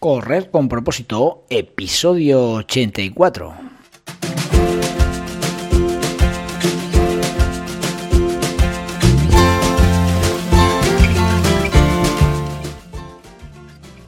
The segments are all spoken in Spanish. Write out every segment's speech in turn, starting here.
Correr con propósito, episodio 84.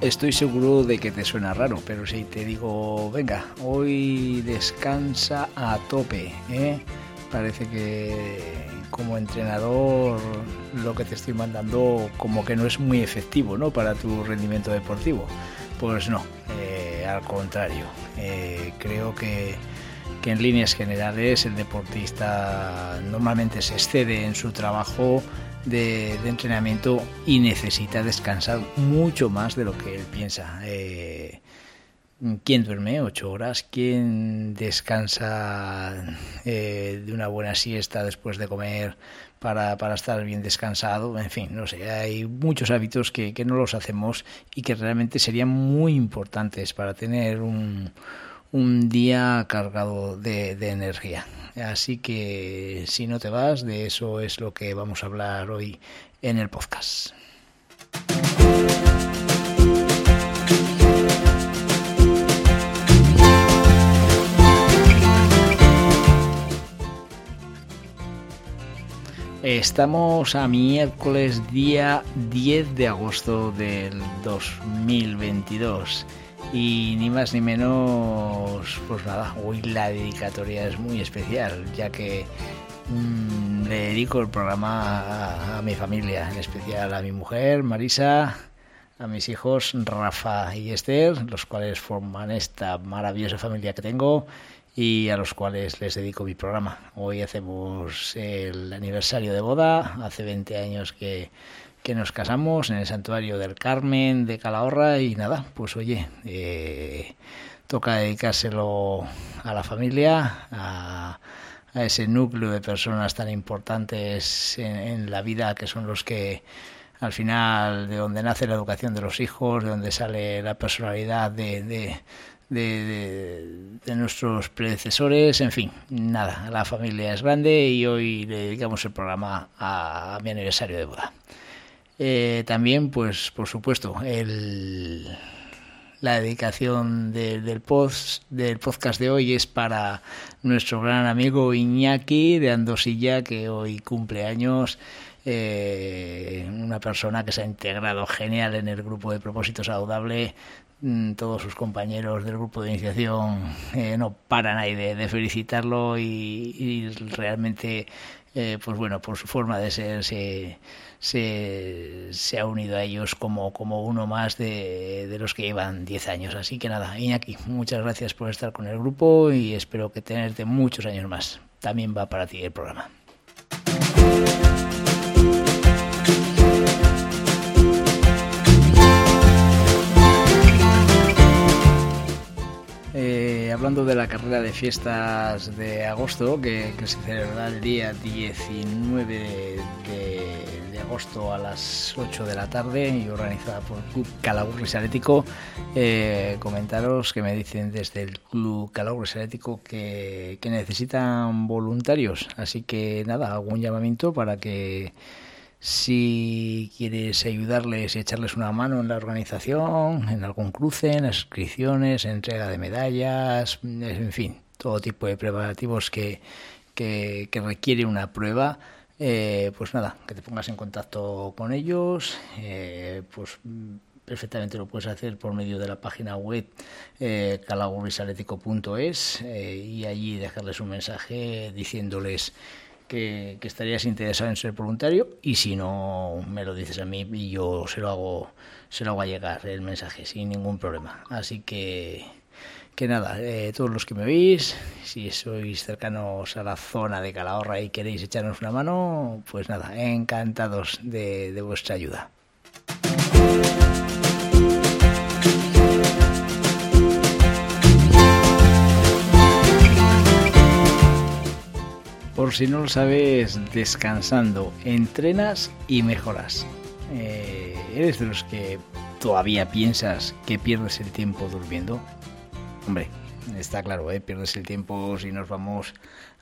Estoy seguro de que te suena raro, pero si te digo, venga, hoy descansa a tope, ¿eh? parece que como entrenador lo que te estoy mandando como que no es muy efectivo ¿no? para tu rendimiento deportivo. Pues no, eh, al contrario, eh, creo que, que en líneas generales el deportista normalmente se excede en su trabajo de, entrenamiento y necesita descansar mucho más de lo que él piensa. Eh, ¿Quién duerme ocho horas? ¿Quién descansa eh, de una buena siesta después de comer para, para, estar bien descansado? En fin, no sé, hay muchos hábitos que, que no los hacemos y que realmente serían muy importantes para tener un, un día cargado de, energía. Así que si no te vas, de eso es lo que vamos a hablar hoy en el podcast. Estamos a miércoles día 10 de agosto del 2022 y ni más ni menos, pues nada, hoy la dedicatoria es muy especial, ya que mmm, le dedico el programa a, a, mi familia, en especial a mi mujer, Marisa, a mis hijos, Rafa y Esther, los cuales forman esta maravillosa familia que tengo y a los cuales les dedico mi programa. Hoy hacemos el aniversario de boda, hace 20 años que que nos casamos en el santuario del Carmen de Calahorra y nada, pues oye, eh, toca dedicárselo a la familia, a, a, ese núcleo de personas tan importantes en, la vida que son los que al final de donde nace la educación de los hijos, de donde sale la personalidad de, de, de, de, de, nuestros predecesores, en fin, nada, la familia es grande y hoy le dedicamos el programa a, a mi aniversario de boda. Eh, también, pues, por supuesto, el, la dedicación de, del, post, del podcast de hoy es para nuestro gran amigo Iñaki de Andosilla, que hoy cumple años. Eh, una persona que se ha integrado genial en el grupo de propósito saludable. Mm, todos sus compañeros del grupo de iniciación eh, no paran ahí de, felicitarlo y realmente eh, pues bueno, por su forma de ser, se, se, ha unido a ellos como, como uno más de, de, los que llevan 10 años. Así que nada, Iñaki, muchas gracias por estar con el grupo y espero que tenerte muchos años más. También va para ti el programa. Hablando de la carrera de fiestas de agosto, que, que se celebrará el día 19 de, de, agosto a las 8 de la tarde y organizada por el Club Calagurris Atlético, eh, comentaros que me dicen desde el Club Calagurris Atlético que, que necesitan voluntarios, así que nada, hago un llamamiento para que si quieres ayudarles y echarles una mano en la organización, en algún cruce, en inscripciones, entrega de medallas, en fin, todo tipo de preparativos que, que, que requiere una prueba, eh, pues nada, que te pongas en contacto con ellos, eh, pues perfectamente lo puedes hacer por medio de la página web eh, eh, y allí dejarles un mensaje diciéndoles que, estarías interesado en ser voluntario y si no me lo dices a mí y yo se lo hago se lo hago llegar el mensaje sin ningún problema. Así que que nada eh, todos los que me veis si sois cercanos a la zona de Calahorra y queréis echarnos una mano pues nada encantados de vuestra ayuda por si no lo sabes, descansando, entrenas y mejoras. Eh, ¿Eres de los que todavía piensas que pierdes el tiempo durmiendo? Hombre, está claro, ¿eh? pierdes el tiempo si nos vamos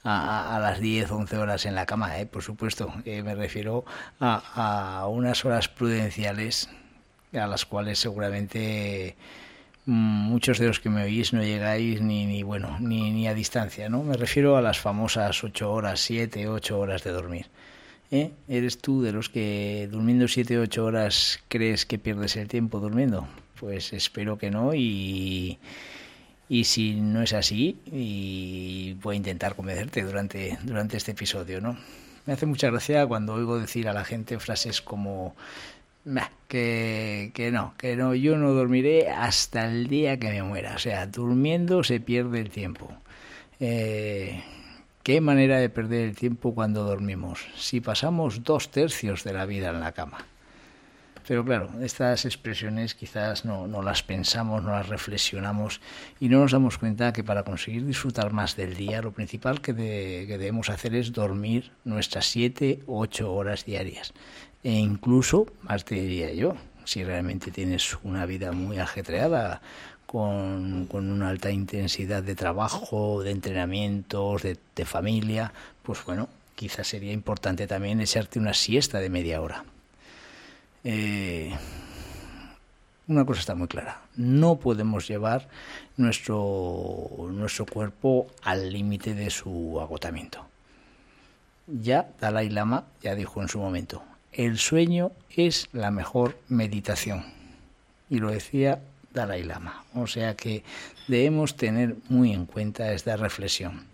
a, las 10, 11 horas en la cama, ¿eh? por supuesto. Eh, me refiero a, a unas horas prudenciales a las cuales seguramente muchos de los que me oís no llegáis ni, ni bueno ni, ni a distancia no me refiero a las famosas ocho horas siete ocho horas de dormir ¿Eh? eres tú de los que durmiendo siete ocho horas crees que pierdes el tiempo durmiendo pues espero que no y y si no es así y voy a intentar convencerte durante durante este episodio no me hace mucha gracia cuando oigo decir a la gente frases como que, que no, que no, yo no dormiré hasta el día que me muera. O sea, durmiendo se pierde el tiempo. Eh, ¿Qué manera de perder el tiempo cuando dormimos? Si pasamos dos tercios de la vida en la cama. Pero claro, estas expresiones quizás no, no, las pensamos, no las reflexionamos y no nos damos cuenta que para conseguir disfrutar más del día, lo principal que, que debemos hacer es dormir nuestras siete o ocho horas diarias e incluso, más te diría yo, si realmente tienes una vida muy ajetreada, con, con una alta intensidad de trabajo, de entrenamientos, de, familia, pues bueno, quizás sería importante también echarte una siesta de media hora. Eh, una cosa está muy clara, no podemos llevar nuestro, nuestro cuerpo al límite de su agotamiento. Ya Dalai Lama ya dijo en su momento, el sueño es la mejor meditación. Y lo decía Dalai Lama. O sea que debemos tener muy en cuenta esta reflexión.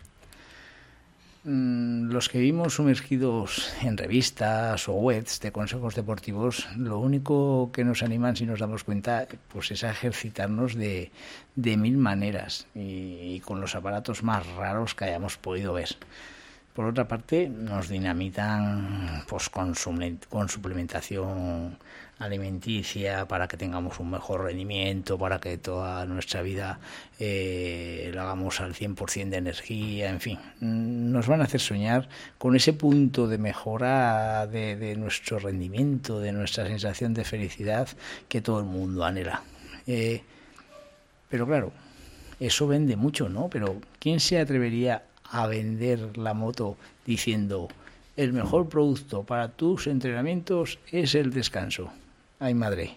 Mm, los que vivimos sumergidos en revistas o webs de consejos deportivos, lo único que nos animan, si nos damos cuenta, pues es a ejercitarnos de, mil maneras y con los aparatos más raros que hayamos podido ver. Por otra parte, nos dinamitan pues, con, suplementación alimenticia para que tengamos un mejor rendimiento, para que toda nuestra vida eh, la hagamos al 100% de energía, en fin, nos van a hacer soñar con ese punto de mejora de, de nuestro rendimiento, de nuestra sensación de felicidad que todo el mundo anhela. Eh, pero claro, eso vende mucho, ¿no? Pero ¿quién se atrevería a vender la moto diciendo el mejor producto para tus entrenamientos es el descanso. Ay madre.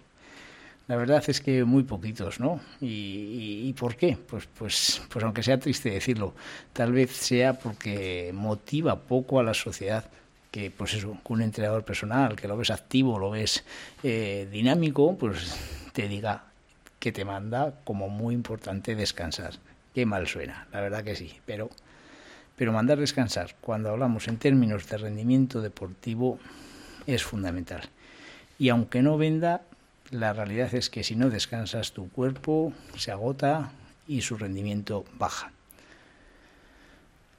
La verdad es que muy poquitos, ¿no? ¿Y, por qué? Pues, pues, pues aunque sea triste decirlo, tal vez sea porque motiva poco a la sociedad que, pues eso, un entrenador personal, que lo ves activo, lo ves eh, dinámico, pues te diga que te manda como muy importante descansar. Qué mal suena, la verdad que sí, pero pero mandar descansar, cuando hablamos en términos de rendimiento deportivo, es fundamental. Y aunque no venda, la realidad es que si no descansas tu cuerpo se agota y su rendimiento baja.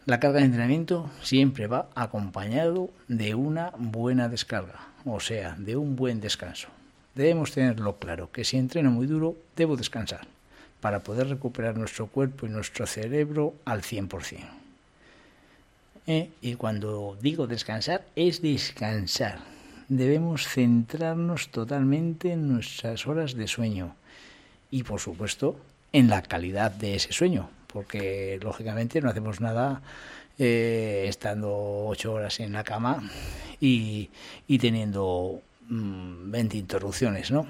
La carga de entrenamiento siempre va acompañado de una buena descarga, o sea, de un buen descanso. Debemos tenerlo claro, que si entreno muy duro, debo descansar para poder recuperar nuestro cuerpo y nuestro cerebro al 100%. ¿Eh? y cuando digo descansar, es descansar. Debemos centrarnos totalmente en nuestras horas de sueño y, por supuesto, en la calidad de ese sueño, porque lógicamente no hacemos nada eh, estando ocho horas en la cama y, teniendo 20 mm, interrupciones, ¿no?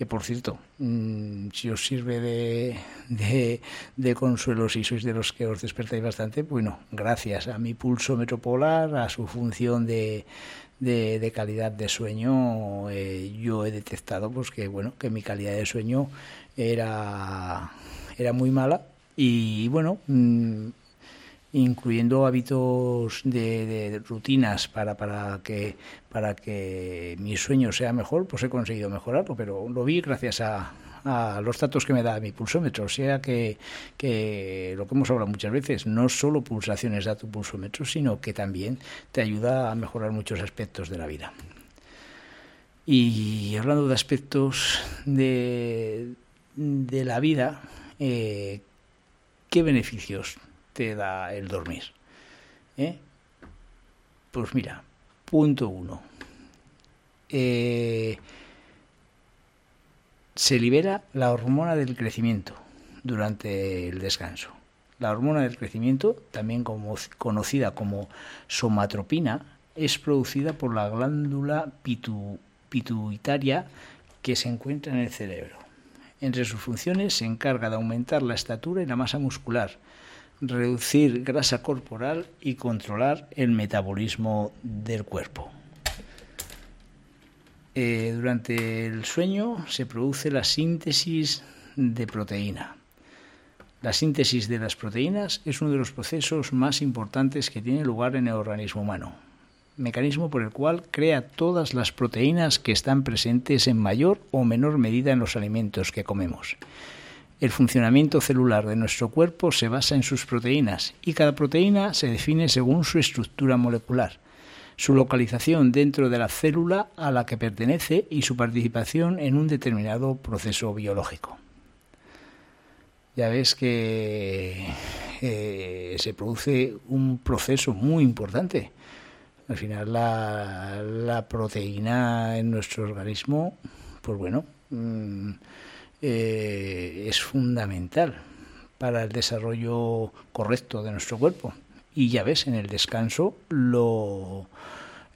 Que por cierto, mm, si os sirve de, de, consuelo, si sois de los que os despertáis bastante, bueno, gracias a mi pulso metropolar, a su función de, de, calidad de sueño, eh, yo he detectado pues que bueno, que mi calidad de sueño era, era muy mala y bueno, mm, incluyendo hábitos de, rutinas para, para, que, para que mi sueño sea mejor, pues he conseguido mejorarlo, pero lo vi gracias a, a los datos que me da mi pulsómetro. O sea que, que, lo que hemos hablado muchas veces, no solo pulsaciones da tu pulsómetro, sino que también te ayuda a mejorar muchos aspectos de la vida. Y hablando de aspectos de, de la vida, eh, ¿qué beneficios te da el dormir. ¿eh? Pues mira, punto uno. Eh, se libera la hormona del crecimiento durante el descanso. La hormona del crecimiento, también conocida como somatropina, es producida por la glándula pituitaria que se encuentra en el cerebro. Entre sus funciones se encarga de aumentar la estatura y la masa muscular, reducir grasa corporal y controlar el metabolismo del cuerpo. Eh, durante el sueño se produce la síntesis de proteína. La síntesis de las proteínas es uno de los procesos más importantes que tiene lugar en el organismo humano, mecanismo por el cual crea todas las proteínas que están presentes en mayor o menor medida en los alimentos que comemos. El funcionamiento celular de nuestro cuerpo se basa en sus proteínas y cada proteína se define según su estructura molecular, su localización dentro de la célula a la que pertenece y su participación en un determinado proceso biológico. Ya ves que eh, se produce un proceso muy importante. Al final la, proteína en nuestro organismo, pues bueno, mm, eh, es fundamental para el desarrollo correcto de nuestro cuerpo. Y ya ves, en el descanso lo,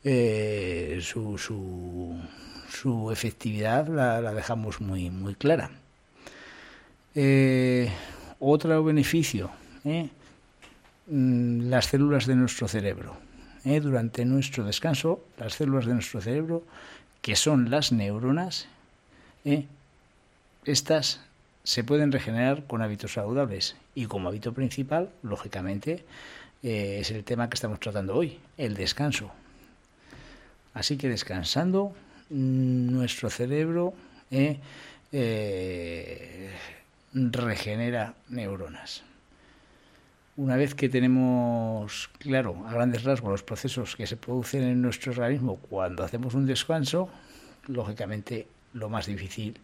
eh, su, su, su, efectividad la, dejamos muy, muy clara. Eh, otro beneficio, mm, las células de nuestro cerebro. Durante nuestro descanso, las células de nuestro cerebro, que son las neuronas, estas se pueden regenerar con hábitos saludables y como hábito principal, lógicamente, eh, es el tema que estamos tratando hoy, el descanso. Así que descansando, nuestro cerebro eh, eh, regenera neuronas. Una vez que tenemos claro a grandes rasgos los procesos que se producen en nuestro organismo cuando hacemos un descanso, lógicamente lo más difícil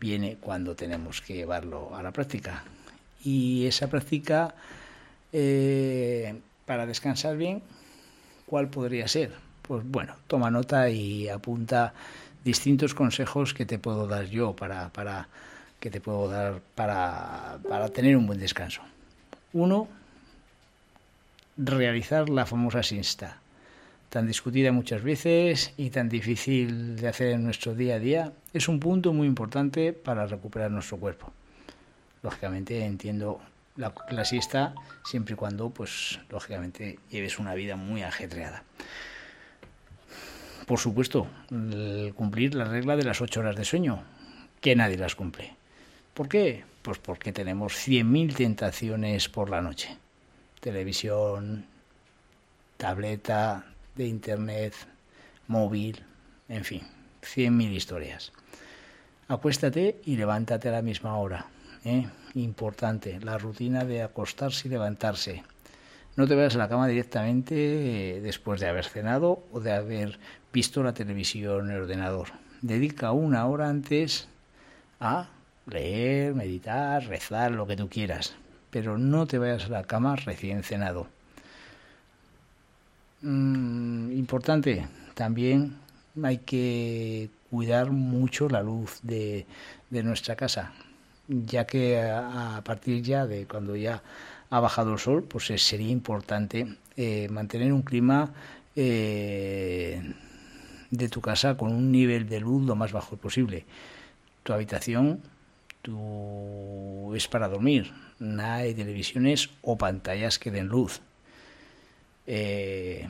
viene cuando tenemos que llevarlo a la práctica. Y esa práctica, eh, para descansar bien, ¿cuál podría ser? Pues bueno, toma nota y apunta distintos consejos que te puedo dar yo para, para que te puedo dar para, para tener un buen descanso. Uno, realizar la famosa sinsta tan discutida muchas veces y tan difícil de hacer en nuestro día a día, es un punto muy importante para recuperar nuestro cuerpo. Lógicamente entiendo la, la siesta siempre y cuando, pues, lógicamente lleves una vida muy ajetreada. Por supuesto, cumplir la regla de las ocho horas de sueño, que nadie las cumple. ¿Por qué? Pues porque tenemos 100.000 tentaciones por la noche. Televisión, tableta, de internet, móvil, en fin, cien mil historias. Acuéstate y levántate a la misma hora. ¿eh? Importante, la rutina de acostarse y levantarse. No te vayas a la cama directamente eh, después de haber cenado o de haber visto la televisión en el ordenador. Dedica una hora antes a leer, meditar, rezar, lo que tú quieras. Pero no te vayas a la cama recién cenado. Mm, importante, también hay que cuidar mucho la luz de, de nuestra casa, ya que a, partir ya de cuando ya ha bajado el sol, pues sería importante eh, mantener un clima eh, de tu casa con un nivel de luz lo más bajo posible. Tu habitación tu, es para dormir, nada de televisiones o pantallas que den luz. Eh,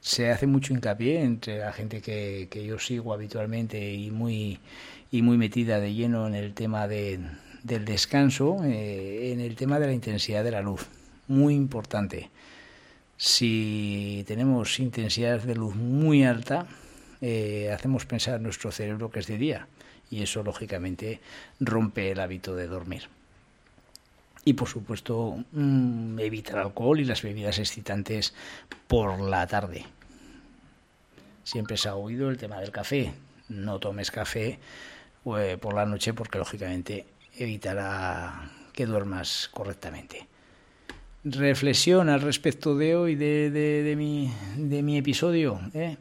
se hace mucho hincapié entre la gente que, que, yo sigo habitualmente y muy, y muy metida de lleno en el tema de, del descanso, eh, en el tema de la intensidad de la luz. Muy importante. Si tenemos intensidad de luz muy alta, eh, hacemos pensar nuestro cerebro que es de día y eso lógicamente rompe el hábito de dormir y por supuesto mmm, evita el alcohol y las bebidas excitantes por la tarde. Siempre se ha oído el tema del café. No tomes café eh, por la noche porque lógicamente evitará que duermas correctamente. reflexión al respecto de hoy, de, de, mi, de mi, episodio, ¿eh?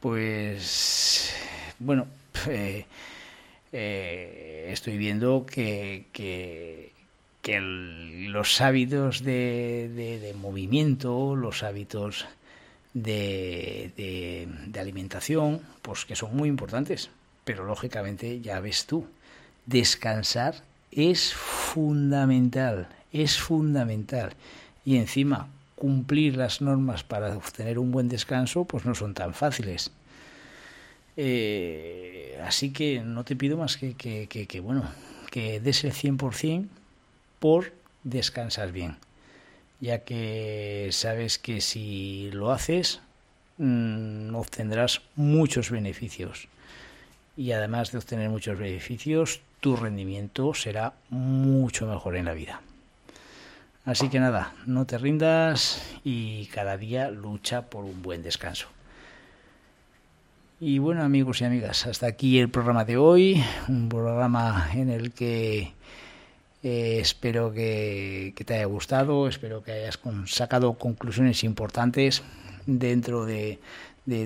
pues bueno, eh, estoy viendo que, los hábitos de, de, movimiento, los hábitos de, alimentación, pues que son muy importantes. Pero lógicamente, ya ves tú, descansar es fundamental, es fundamental. Y encima, cumplir las normas para obtener un buen descanso, pues no son tan fáciles. Eh, así que no te pido más que, que, que, bueno, que des el 100% por descansar bien, ya que sabes que si lo haces mmm, obtendrás muchos beneficios y además de obtener muchos beneficios, tu rendimiento será mucho mejor en la vida. Así que nada, no te rindas y cada día lucha por un buen descanso. Y bueno amigos y amigas, hasta aquí el programa de hoy, un programa en el que eh, espero que, te haya gustado, espero que hayas sacado conclusiones importantes dentro de,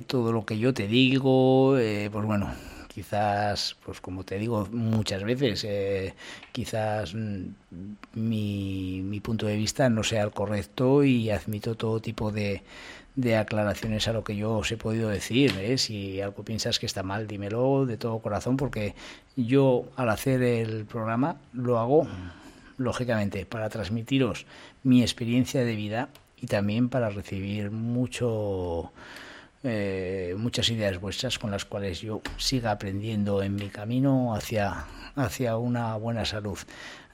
todo lo que yo te digo, eh, pues bueno, quizás, pues como te digo muchas veces, eh, quizás mm, mi, mi punto de vista no sea el correcto y admito todo tipo de, de aclaraciones a lo que yo os he podido decir. ¿eh? Si algo piensas que está mal, dímelo de todo corazón, porque yo al hacer el programa lo hago, lógicamente, para transmitiros mi experiencia de vida y también para recibir mucho eh, muchas ideas vuestras con las cuales yo siga aprendiendo en mi camino hacia, hacia una buena salud.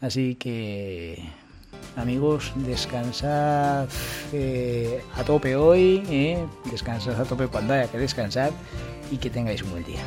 Así que amigos, descansad eh, a tope hoy, eh, descansad a tope cuando haya que descansar y que tengáis un buen día.